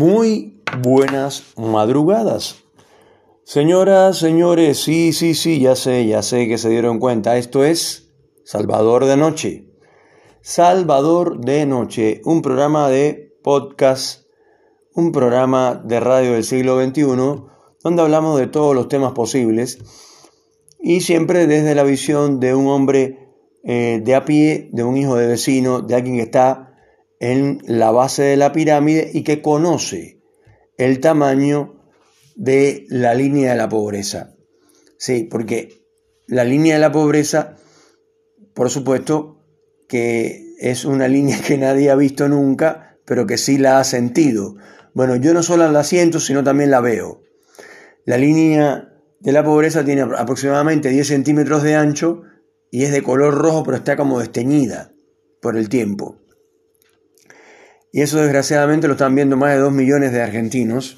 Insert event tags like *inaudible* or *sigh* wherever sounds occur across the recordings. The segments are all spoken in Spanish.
Muy buenas madrugadas. Señoras, señores, sí, sí, sí, ya sé, ya sé que se dieron cuenta. Esto es Salvador de Noche. Salvador de Noche, un programa de podcast, un programa de radio del siglo XXI, donde hablamos de todos los temas posibles y siempre desde la visión de un hombre eh, de a pie, de un hijo de vecino, de alguien que está en la base de la pirámide y que conoce el tamaño de la línea de la pobreza. Sí, porque la línea de la pobreza, por supuesto, que es una línea que nadie ha visto nunca, pero que sí la ha sentido. Bueno, yo no solo la siento, sino también la veo. La línea de la pobreza tiene aproximadamente 10 centímetros de ancho y es de color rojo, pero está como desteñida por el tiempo. Y eso desgraciadamente lo están viendo más de 2 millones de argentinos.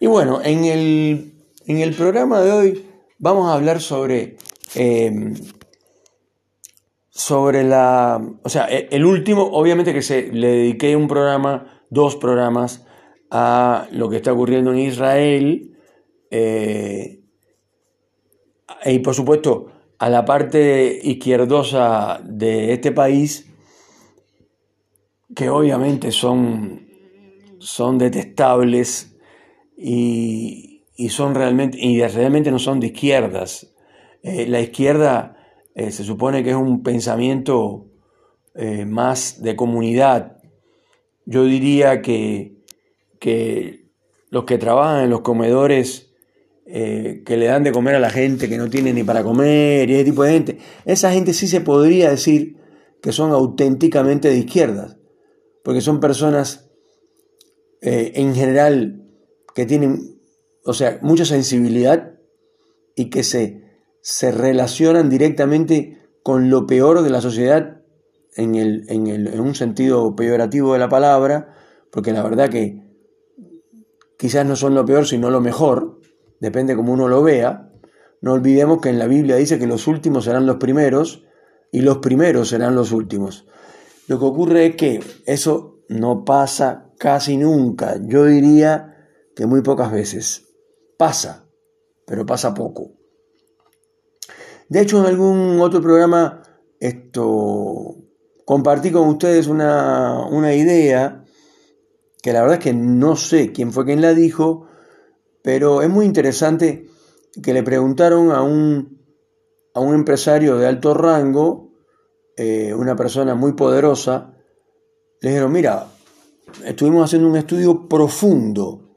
Y bueno, en el, en el programa de hoy vamos a hablar sobre, em, sobre la... O sea, e, el último, obviamente que se, le dediqué un programa, dos programas, a lo que está ocurriendo en Israel. Eh, y por supuesto a la parte izquierdosa de este país que obviamente son, son detestables y, son realmente, y realmente no son de izquierdas. Eh, la izquierda eh, se supone que es un pensamiento eh, más de comunidad. Yo diría que, que los que trabajan en los comedores que le dan de comer a la gente que no tiene ni para comer y ese tipo de gente, esa gente sí se podría decir que son auténticamente de izquierdas porque son personas eh, en general que tienen, o sea, mucha sensibilidad y que se, se relacionan directamente con lo peor de la sociedad en, el, en, el, en un sentido peyorativo de la palabra, porque la verdad que quizás no son lo peor, sino lo mejor, depende como uno lo vea. No olvidemos que en la Biblia dice que los últimos serán los primeros y los primeros serán los últimos. Lo que ocurre es que eso no pasa casi nunca. Yo diría que muy pocas veces. Pasa, pero pasa poco. De hecho, en algún otro programa esto compartí con ustedes una, una idea que la verdad es que no sé quién fue quien la dijo, pero es muy interesante que le preguntaron a un, a un empresario de alto rango eh, una persona muy poderosa, le dijeron, mira, estuvimos haciendo un estudio profundo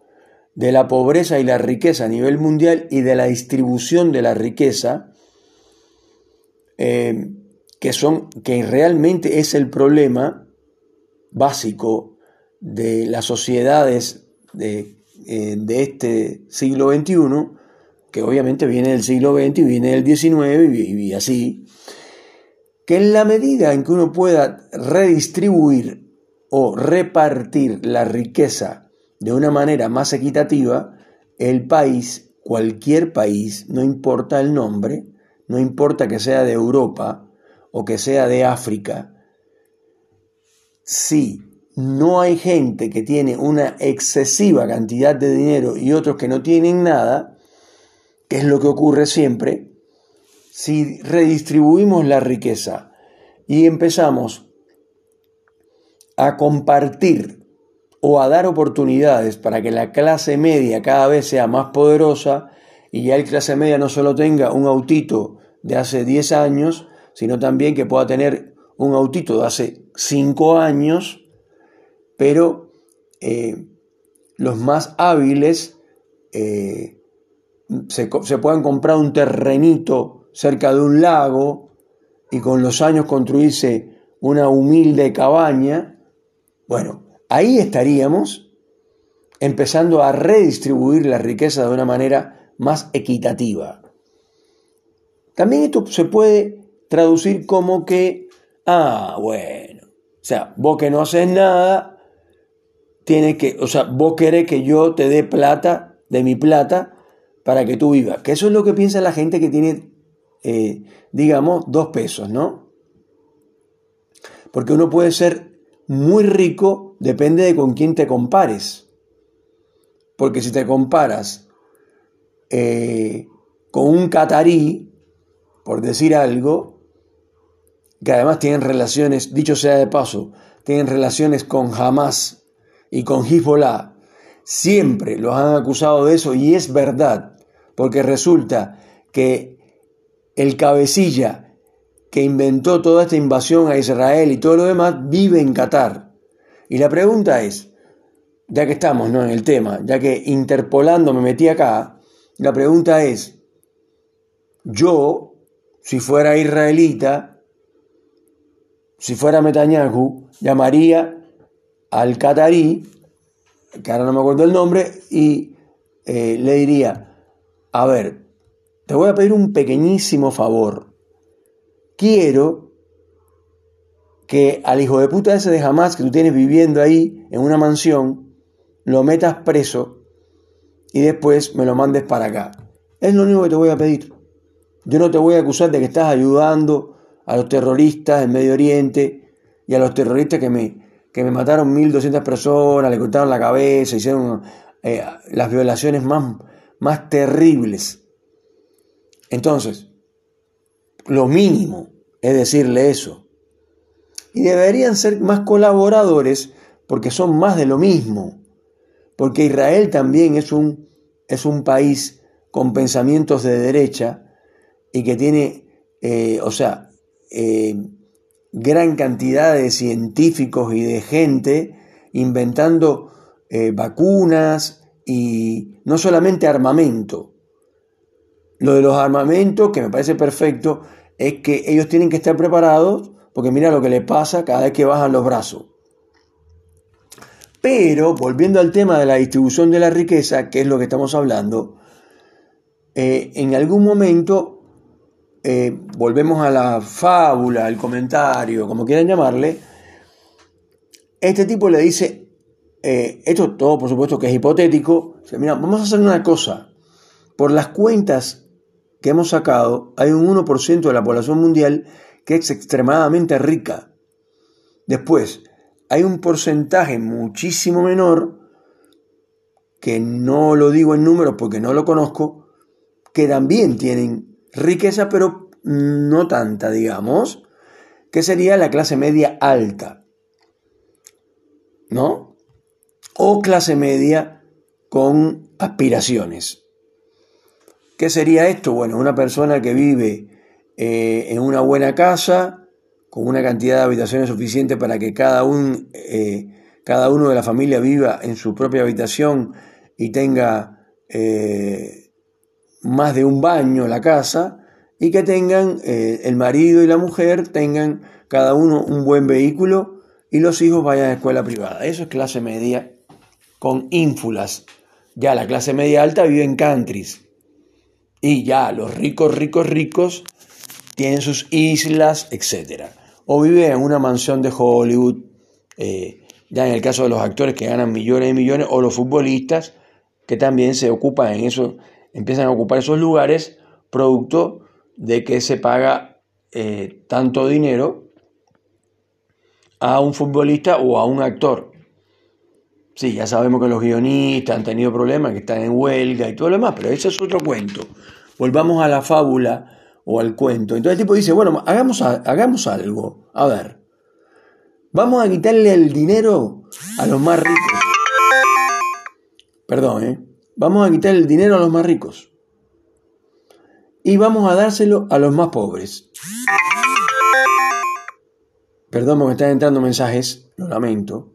de la pobreza y la riqueza a nivel mundial y de la distribución de la riqueza, eh, que, son, que realmente es el problema básico de las sociedades de, eh, de este siglo XXI, que obviamente viene del siglo XX viene del XIX y así, que en la medida en que uno pueda redistribuir o repartir la riqueza de una manera más equitativa, el país, cualquier país, no importa el nombre, no importa que sea de Europa o que sea de África, si no hay gente que tiene una excesiva cantidad de dinero y otros que no tienen nada, que es lo que ocurre siempre, si redistribuimos la riqueza y empezamos a compartir o a dar oportunidades para que la clase media cada vez sea más poderosa y ya el clase media no solo tenga un autito de hace 10 años, sino también que pueda tener un autito de hace 5 años, pero eh, los más hábiles eh, se, se puedan comprar un terrenito cerca de un lago y con los años construirse una humilde cabaña, bueno, ahí estaríamos empezando a redistribuir la riqueza de una manera más equitativa. También esto se puede traducir como que, ah, bueno, o sea, vos que no haces nada, tienes que, o sea, vos querés que yo te dé plata, de mi plata, para que tú vivas. Que eso es lo que piensa la gente que tiene eh, digamos, dos pesos, ¿no? Porque uno puede ser muy rico, depende de con quién te compares. porque si te comparas eh, con un catarí, por decir algo, que además tienen relaciones, dicho sea de paso, tienen relaciones con Hamas y con Hezbollah, siempre los han acusado de eso y es verdad, porque resulta que el cabecilla que inventó toda esta invasión a Israel y todo lo demás vive en Qatar. Y la pregunta es, ya que estamos ¿no? en el tema, ya que interpolando me metí acá, la pregunta es, yo, si fuera israelita, si fuera Netanyahu, llamaría al catarí, que ahora no me acuerdo el nombre, y eh, le diría, a ver, te voy a pedir un pequeñísimo favor. Quiero que al hijo de puta ese de Hamas que tú tienes viviendo ahí en una mansión, lo metas preso y después me lo mandes para acá. Es lo único que te voy a pedir. Yo no te voy a acusar de que estás ayudando a los terroristas en Medio Oriente y a los terroristas que me, que me mataron 1.200 personas, le cortaron la cabeza, hicieron eh, las violaciones más, más terribles. Entonces, lo mínimo es decirle eso. Y deberían ser más colaboradores porque son más de lo mismo. Porque Israel también es un, es un país con pensamientos de derecha y que tiene, eh, o sea, eh, gran cantidad de científicos y de gente inventando eh, vacunas y no solamente armamento. Lo de los armamentos, que me parece perfecto, es que ellos tienen que estar preparados porque mira lo que le pasa cada vez que bajan los brazos. Pero, volviendo al tema de la distribución de la riqueza, que es lo que estamos hablando, en algún momento eh, volvemos a la fábula, al comentario, como quieran llamarle, este tipo le dice, eh, esto todo por supuesto que es hipotético, mira, vamos a hacer una cosa, por las cuentas que hemos sacado, hay un 1% de la población mundial que es extremadamente rica. Después, hay un porcentaje muchísimo menor, que no lo digo en números porque no lo conozco, que también tienen riqueza, pero no tanta, digamos, que sería la clase media alta, ¿no? O clase media con aspiraciones. ¿Qué sería esto? Bueno, una persona que vive eh, en una buena casa, con una cantidad de habitaciones suficiente para que cada, un, eh, cada uno de la familia viva en su propia habitación y tenga eh, más de un baño la casa y que tengan, el marido y la mujer tengan cada uno un buen vehículo y los hijos vayan a escuela privada. Eso es clase media con ínfulas. Ya la clase media alta vive en countries. Y ya los ricos, ricos, ricos tienen sus islas, etc. O vive en una mansión de Hollywood. Eh, ya en el caso de los actores que ganan millones y millones, o los futbolistas que también se ocupan en eso, empiezan a ocupar esos lugares producto de que se paga eh, tanto dinero a un futbolista o a un actor. Sí, ya sabemos que los guionistas han tenido problemas, que están en huelga y todo lo demás, pero ese es otro cuento. Volvamos a la fábula o al cuento. Entonces el tipo dice, bueno, hagamos, hagamos algo. A ver, vamos a quitarle el dinero a los más ricos. Perdón, ¿eh? Vamos a quitar el dinero a los más ricos y vamos a dárselo a los más pobres. Perdón, me están entrando mensajes, lo lamento,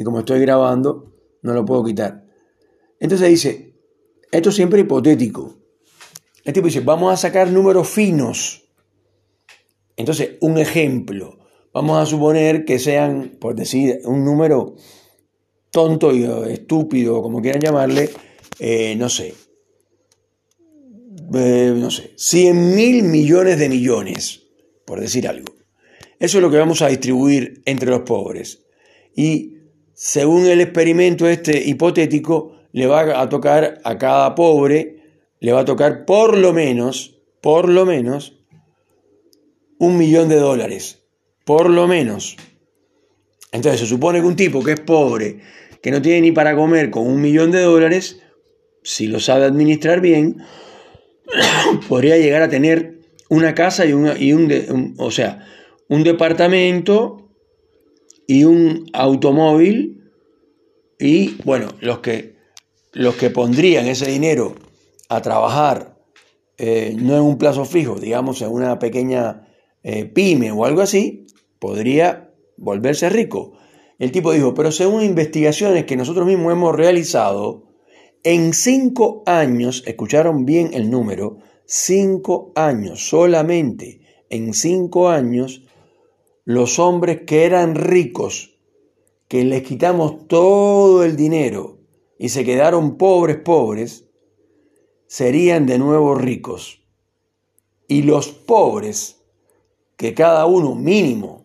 y como estoy grabando, no lo puedo quitar. Entonces dice, esto es siempre hipotético. El tipo dice, vamos a sacar números finos. Entonces, un ejemplo, vamos a suponer que sean, por decir, un número tonto y estúpido, como quieran llamarle, eh, no sé, eh, no sé, 100 mil millones de millones, por decir algo. Eso es lo que vamos a distribuir entre los pobres. Y según el experimento este hipotético, le va a tocar a cada pobre, le va a tocar por lo menos, por lo menos, un millón de dólares. Por lo menos. Entonces se supone que un tipo que es pobre que no tiene ni para comer con un millón de dólares, si lo sabe administrar bien, *coughs* podría llegar a tener una casa y, y un, o sea, un departamento y un automóvil y bueno, los que, los que pondrían ese dinero a trabajar eh, no en un plazo fijo, digamos en una pequeña eh, pyme o algo así, podría volverse rico. El tipo dijo, pero según investigaciones que nosotros mismos hemos realizado, en cinco años, escucharon bien el número, cinco años, solamente en cinco años, los hombres que eran ricos, que les quitamos todo el dinero y se quedaron pobres, pobres, serían de nuevo ricos. Y los pobres, que cada uno mínimo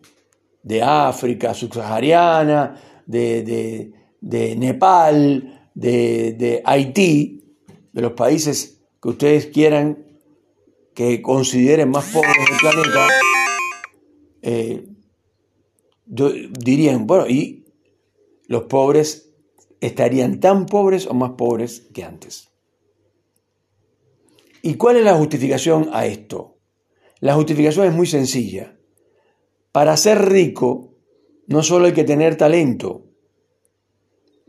de África subsahariana, de, de, Nepal, de, Haití, de los países que ustedes quieran que consideren más pobres del planeta, eh, dirían, bueno, y los pobres estarían tan pobres o más pobres que antes. ¿Y cuál es la justificación a esto? La justificación es muy sencilla. Para ser rico no solo hay que tener talento,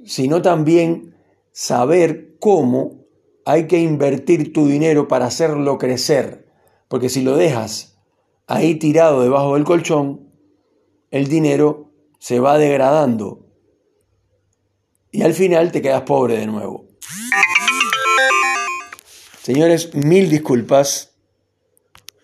sino también saber cómo hay que invertir tu dinero para hacerlo crecer. Porque si lo dejas ahí tirado debajo del colchón, el dinero se va degradando y al final te quedas pobre de nuevo. Señores, mil disculpas